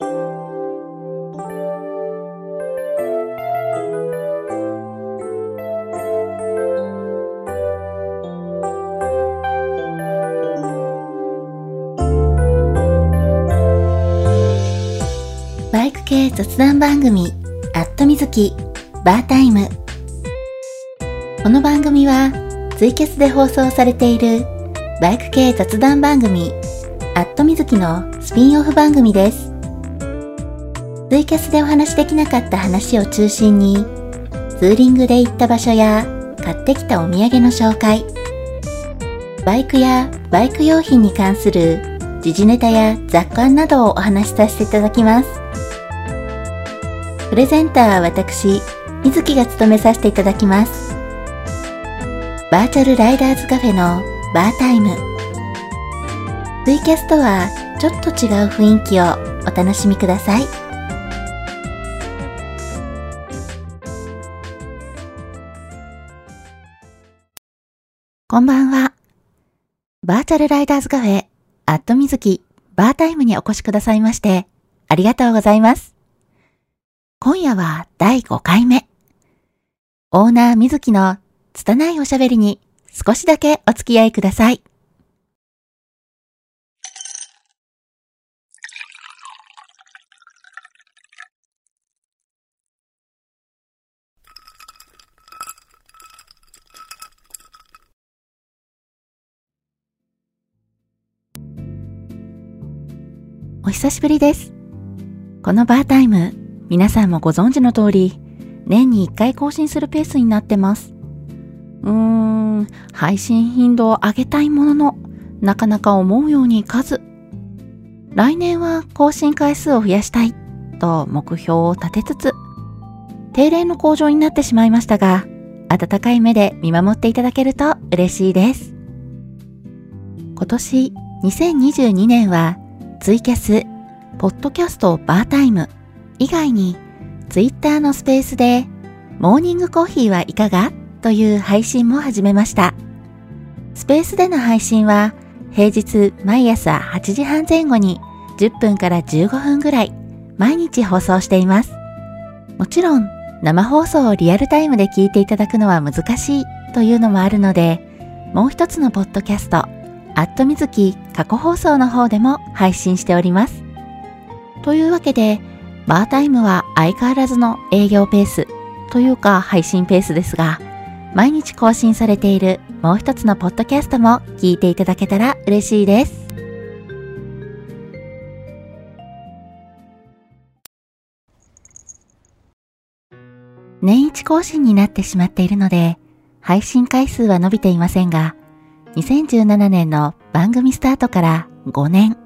バイク系雑談番組、アットみずき、バータイム。この番組は、ツイキャスで放送されている、バイク系雑談番組、アットみずきのスピンオフ番組です。ツイキャスでお話しできなかった話を中心に、ツーリングで行った場所や、買ってきたお土産の紹介、バイクやバイク用品に関する時事ネタや雑感などをお話しさせていただきます。プレゼンターは私、水木が務めさせていただきます。バーチャルライダーズカフェのバータイム。ツイキャスとはちょっと違う雰囲気をお楽しみください。こんばんは。バーチャルライダーズカフェ、アットみずき、バータイムにお越しくださいまして、ありがとうございます。今夜は第5回目。オーナーみずきの拙いおしゃべりに少しだけお付き合いください。お久しぶりです。このバータイム、皆さんもご存知の通り、年に1回更新するペースになってます。うーん、配信頻度を上げたいものの、なかなか思うようにいかず。来年は更新回数を増やしたい、と目標を立てつつ、定例の向上になってしまいましたが、温かい目で見守っていただけると嬉しいです。今年2022年はツイキャス、ポッドキャストバータイム以外にツイッターのスペースでモーニングコーヒーはいかが？という配信も始めました。スペースでの配信は平日毎朝8時半前後に10分から15分ぐらい毎日放送しています。もちろん生放送をリアルタイムで聞いていただくのは難しいというのもあるのでもう一つのポッドキャストアットみずき過去放送の方でも配信しております。というわけで、バータイムは相変わらずの営業ペースというか配信ペースですが、毎日更新されているもう一つのポッドキャストも聞いていただけたら嬉しいです。年一更新になってしまっているので、配信回数は伸びていませんが、2017年の番組スタートから5年、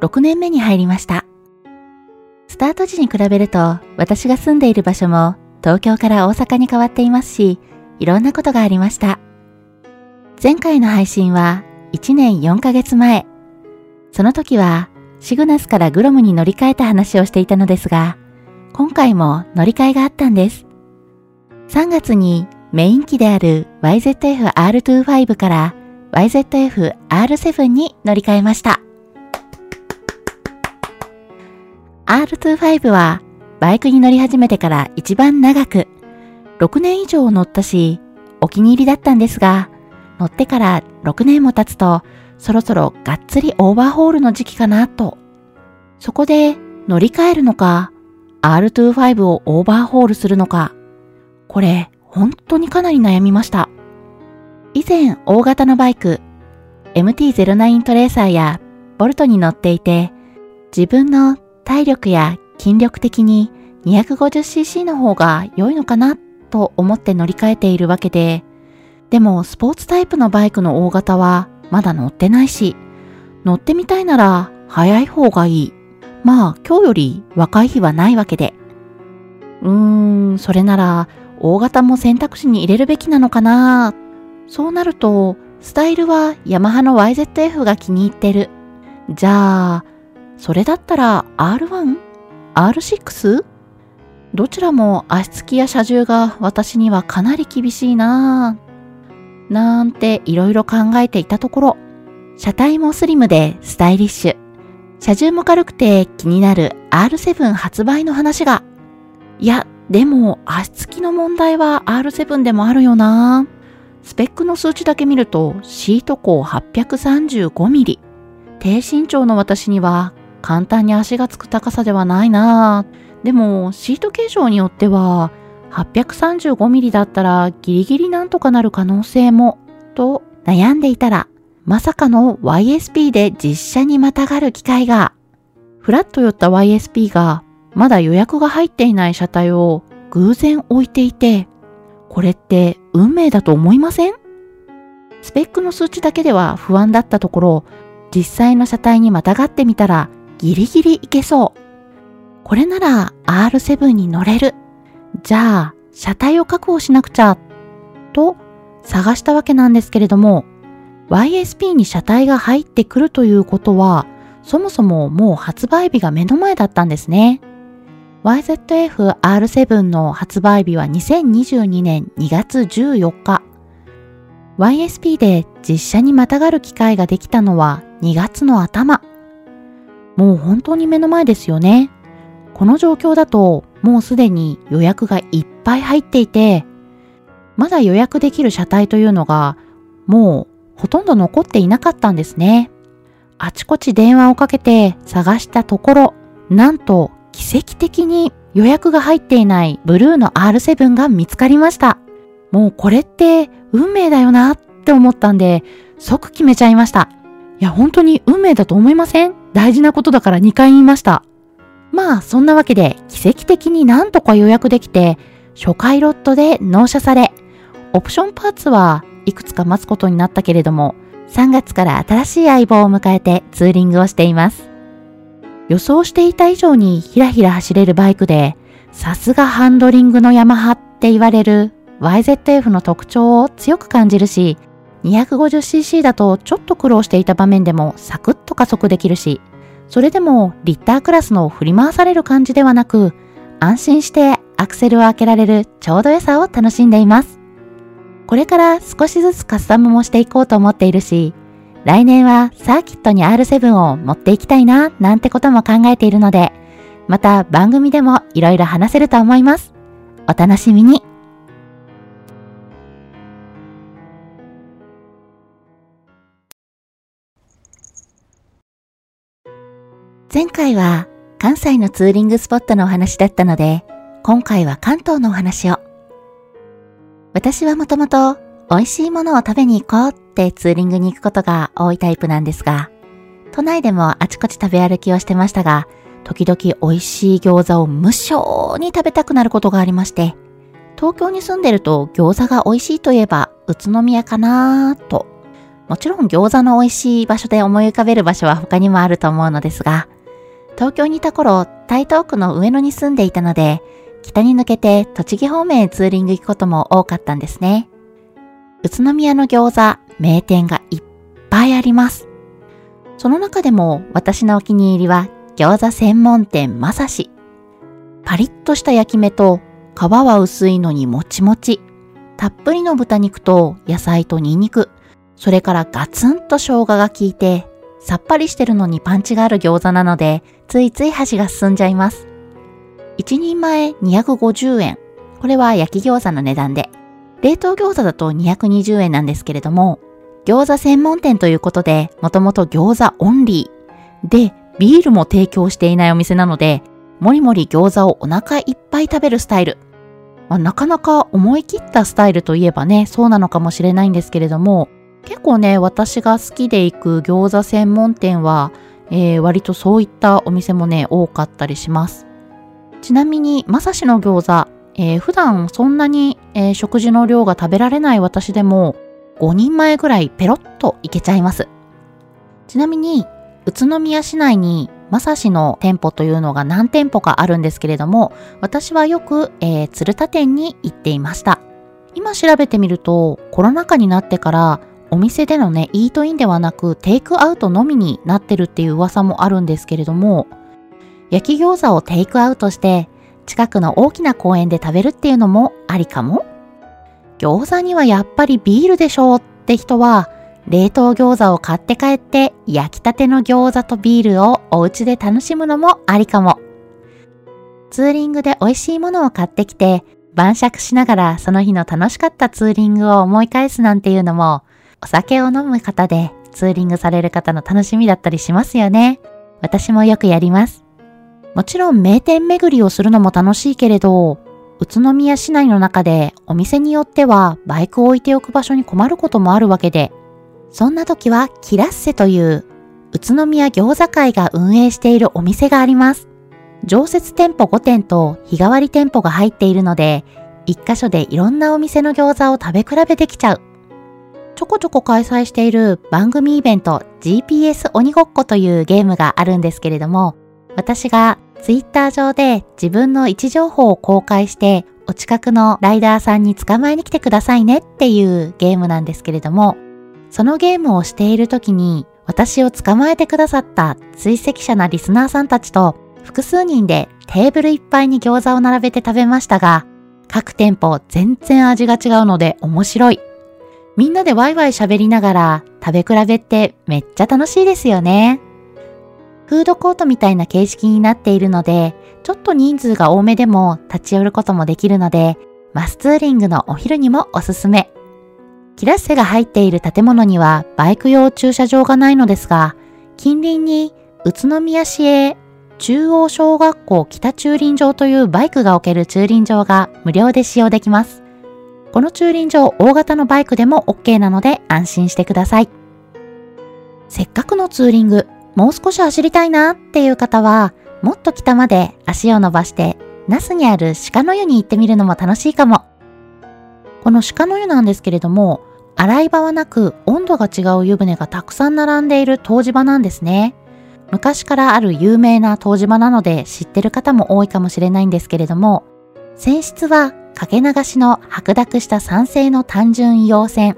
6年目に入りました。スタート時に比べると私が住んでいる場所も東京から大阪に変わっていますし、いろんなことがありました。前回の配信は1年4ヶ月前。その時はシグナスからグロムに乗り換えた話をしていたのですが、今回も乗り換えがあったんです。3月にメイン機である YZF-R25 から YZF-R7 に乗り換えました。R25 はバイクに乗り始めてから一番長く、6年以上乗ったし、お気に入りだったんですが、乗ってから6年も経つと、そろそろがっつりオーバーホールの時期かなと。そこで乗り換えるのか、R25 をオーバーホールするのか、これ本当にかなり悩みました。以前大型のバイク MT-09 トレーサーやボルトに乗っていて自分の体力や筋力的に 250cc の方が良いのかなと思って乗り換えているわけででもスポーツタイプのバイクの大型はまだ乗ってないし乗ってみたいなら早い方がいい。まあ今日より若い日はないわけで。うーん、それなら大型も選択肢に入れるべきなのかなそうなると、スタイルはヤマハの YZF が気に入ってる。じゃあ、それだったら R1?R6? どちらも足つきや車重が私にはかなり厳しいなぁ。なんていろいろ考えていたところ、車体もスリムでスタイリッシュ。車重も軽くて気になる R7 発売の話が。いや、でも足つきの問題は R7 でもあるよなぁ。スペックの数値だけ見るとシート高 835mm。低身長の私には簡単に足がつく高さではないな。でもシート形状によっては 835mm だったらギリギリなんとかなる可能性も。と悩んでいたらまさかの YSP で実写にまたがる機会が。フラッと寄った YSP がまだ予約が入っていない車体を偶然置いていてこれって運命だと思いません？スペックの数値だけでは不安だったところ実際の車体にまたがってみたらギリギリいけそう。これなら R7 に乗れる。じゃあ、車体を確保しなくちゃ。と探したわけなんですけれども、YSP に車体が入ってくるということは、そもそももう発売日が目の前だったんですね。YZF-R7 の発売日は2022年2月14日。YSP で実写にまたがる機会ができたのは2月の頭。もう本当に目の前ですよね。この状況だともうすでに予約がいっぱい入っていて、まだ予約できる車体というのがもうほとんど残っていなかったんですね。あちこち電話をかけて探したところ、なんと奇跡的に予約が入っていないブルーの R7 が見つかりました。もうこれって運命だよなって思ったんで即決めちゃいました。いや本当に運命だと思いません？大事なことだから2回言いました。まあ、そんなわけで、奇跡的になんとか予約できて、初回ロットで納車され、オプションパーツはいくつか待つことになったけれども、3月から新しい相棒を迎えてツーリングをしています。予想していた以上にひらひら走れるバイクで、さすがハンドリングのヤマハって言われる YZF の特徴を強く感じるし、250cc だとちょっと苦労していた場面でもサクッと加速できるし、それでもリッタークラスの振り回される感じではなく、安心してアクセルを開けられるちょうど良さを楽しんでいます。これから少しずつカスタムもしていこうと思っているし、来年はサーキットに R7 を持っていきたいな、なんてことも考えているので、また番組でもいろいろ話せると思います。お楽しみに。前回は関西のツーリングスポットのお話だったので、今回は関東のお話を。私はもともと美味しいものを食べに行こうってツーリングに行くことが多いタイプなんですが、都内でもあちこち食べ歩きをしてましたが、時々美味しい餃子を無性に食べたくなることがありまして、東京に住んでると餃子が美味しいといえば宇都宮かなーと。もちろん餃子の美味しい場所で思い浮かべる場所は他にもあると思うのですが、東京にいた頃、台東区の上野に住んでいたので、北に抜けて栃木方面へツーリング行くことも多かったんですね。宇都宮の餃子、名店がいっぱいあります。その中でも私のお気に入りは餃子専門店まさし。パリッとした焼き目と皮は薄いのにもちもち。たっぷりの豚肉と野菜とニンニク。それからガツンと生姜が効いてさっぱりしてるのにパンチがある餃子なので、ついつい箸が進んじゃいます。1人前250円。これは焼き餃子の値段で。冷凍餃子だと220円なんですけれども、餃子専門店ということで、もともと餃子オンリー。で、ビールも提供していないお店なので、もりもり餃子をお腹いっぱい食べるスタイル。まあ、なかなか思い切ったスタイルといえばね、そうなのかもしれないんですけれども、結構ね、私が好きで行く餃子専門店は、えー、割とそういったお店もね、多かったりします。ちなみに、まさしの餃子、えー、普段そんなに、えー、食事の量が食べられない私でも、5人前ぐらいペロッといけちゃいます。ちなみに、宇都宮市内にまさしの店舗というのが何店舗かあるんですけれども、私はよく、えー、鶴田店に行っていました。今調べてみると、コロナ禍になってからお店でのね、イートインではなくテイクアウトのみになってるっていう噂もあるんですけれども、焼き餃子をテイクアウトして近くの大きな公園で食べるっていうのもありかも餃子にはやっぱりビールでしょうって人は冷凍餃子を買って帰って焼きたての餃子とビールをお家で楽しむのもありかも。ツーリングで美味しいものを買ってきて晩酌しながらその日の楽しかったツーリングを思い返すなんていうのもお酒を飲む方でツーリングされる方の楽しみだったりしますよね。私もよくやります。もちろん名店巡りをするのも楽しいけれど、宇都宮市内の中でお店によってはバイクを置いておく場所に困ることもあるわけで、そんな時はキラッセという宇都宮餃子会が運営しているお店があります。常設店舗5店と日替わり店舗が入っているので、一箇所でいろんなお店の餃子を食べ比べできちゃう。ちょこちょこ開催している番組イベント GPS 鬼ごっこというゲームがあるんですけれども、私がツイッター上で自分の位置情報を公開して、お近くのライダーさんに捕まえに来てくださいねっていうゲームなんですけれども、そのゲームをしている時に私を捕まえてくださった追跡者なリスナーさんたちと複数人でテーブルいっぱいに餃子を並べて食べましたが、各店舗全然味が違うので面白い。みんなでワイワイ喋りながら食べ比べってめっちゃ楽しいですよね。フードコートみたいな形式になっているので、ちょっと人数が多めでも立ち寄ることもできるので、マスツーリングのお昼にもおすすめ。キラッセが入っている建物にはバイク用駐車場がないのですが、近隣に宇都宮市営中央小学校北駐輪場というバイクが置ける駐輪場が無料で使用できます。この駐輪場大型のバイクでも OK なので安心してください。せっかくのツーリング、もう少し走りたいなっていう方は、もっと北まで足を伸ばして、那須にある鹿の湯に行ってみるのも楽しいかも。この鹿の湯なんですけれども、洗い場はなく温度が違う湯船がたくさん並んでいる湯治場なんですね。昔からある有名な湯治場なので知ってる方も多いかもしれないんですけれども、泉質はかけ流しの白濁した酸性の単純硫黄泉。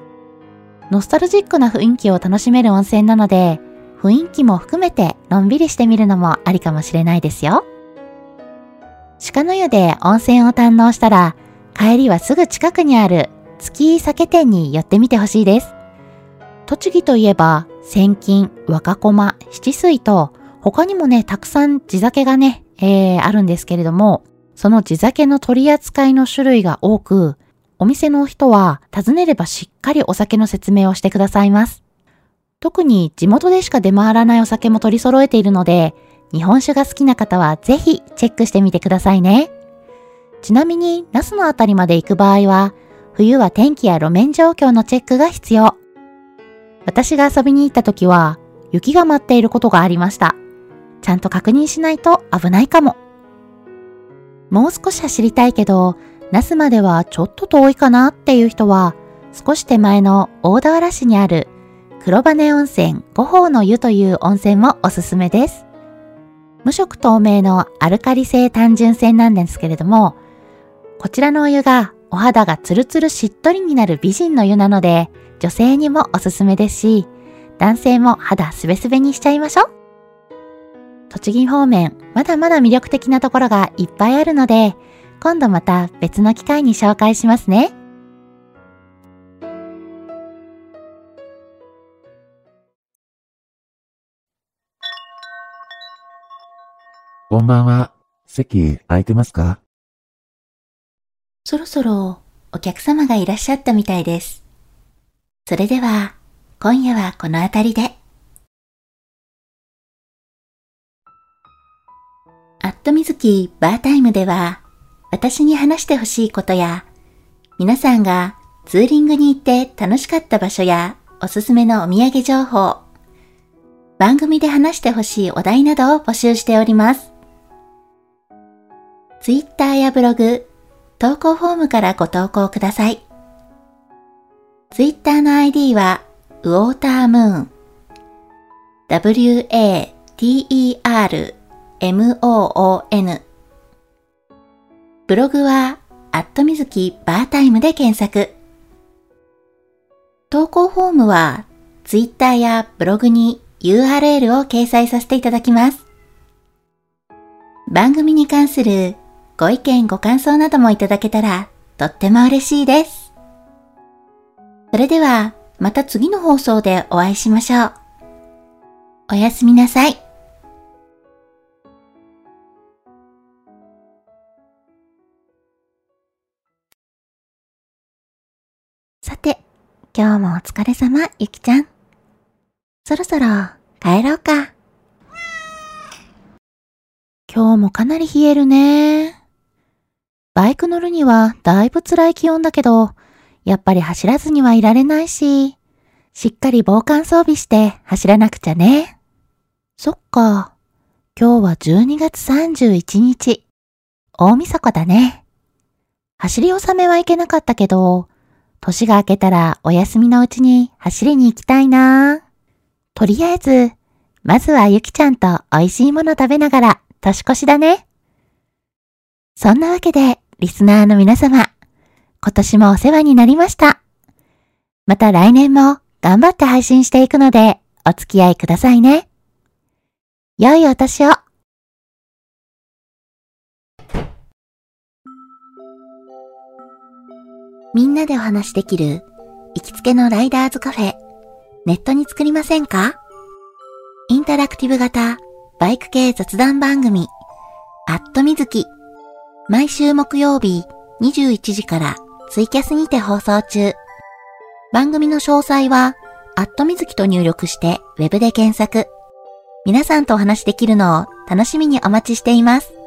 ノスタルジックな雰囲気を楽しめる温泉なので、雰囲気も含めてのんびりしてみるのもありかもしれないですよ。鹿の湯で温泉を堪能したら、帰りはすぐ近くにある月酒店に寄ってみてほしいです。栃木といえば、千金、若駒、七水と、他にもね、たくさん地酒がね、えー、あるんですけれども、その地酒の取り扱いの種類が多く、お店の人は尋ねればしっかりお酒の説明をしてくださいます。特に地元でしか出回らないお酒も取り揃えているので、日本酒が好きな方はぜひチェックしてみてくださいね。ちなみに、那須のあたりまで行く場合は、冬は天気や路面状況のチェックが必要。私が遊びに行った時は、雪が舞っていることがありました。ちゃんと確認しないと危ないかも。もう少し走りたいけど、那須まではちょっと遠いかなっていう人は、少し手前の大田原市にある黒羽温泉五宝の湯という温泉もおすすめです。無色透明のアルカリ性単純泉なんですけれども、こちらのお湯がお肌がツルツルしっとりになる美人の湯なので、女性にもおすすめですし、男性も肌すべすべにしちゃいましょう。栃木方面、まだまだ魅力的なところがいっぱいあるので、今度また別の機会に紹介しますね。こんばんは。席空いてますか？そろそろお客様がいらっしゃったみたいです。それでは、今夜はこの辺りで。アットミズキバータイムでは、私に話してほしいことや、皆さんがツーリングに行って楽しかった場所やおすすめのお土産情報、番組で話してほしいお題などを募集しております。ツイッターやブログ、投稿フォームからご投稿ください。ツイッターの ID は、ウォータームーン、w-a-t-e-r-m-o-o-n ブログは、アットみずきバータイムで検索。投稿フォームは、ツイッターやブログに URL を掲載させていただきます。番組に関するご意見ご感想などもいただけたらとっても嬉しいです。それではまた次の放送でお会いしましょう。おやすみなさい。さて、今日もお疲れ様、ゆきちゃん。そろそろ帰ろうか。今日もかなり冷えるね。バイク乗るにはだいぶ辛い気温だけど、やっぱり走らずにはいられないし、しっかり防寒装備して走らなくちゃね。そっか。今日は12月31日。大晦日だね。走り納めはいけなかったけど、年が明けたらお休みのうちに走りに行きたいな。とりあえず、まずはゆきちゃんと美味しいもの食べながら年越しだね。そんなわけで、リスナーの皆様、今年もお世話になりました。また来年も頑張って配信していくので、お付き合いくださいね。良いお年を。みんなでお話しできる行きつけのライダーズカフェ、ネットに作りませんか？インタラクティブ型バイク系雑談番組、アットみずき。毎週木曜日21時からツイキャスにて放送中。番組の詳細は、アットみずきと入力してウェブで検索。皆さんとお話できるのを楽しみにお待ちしています。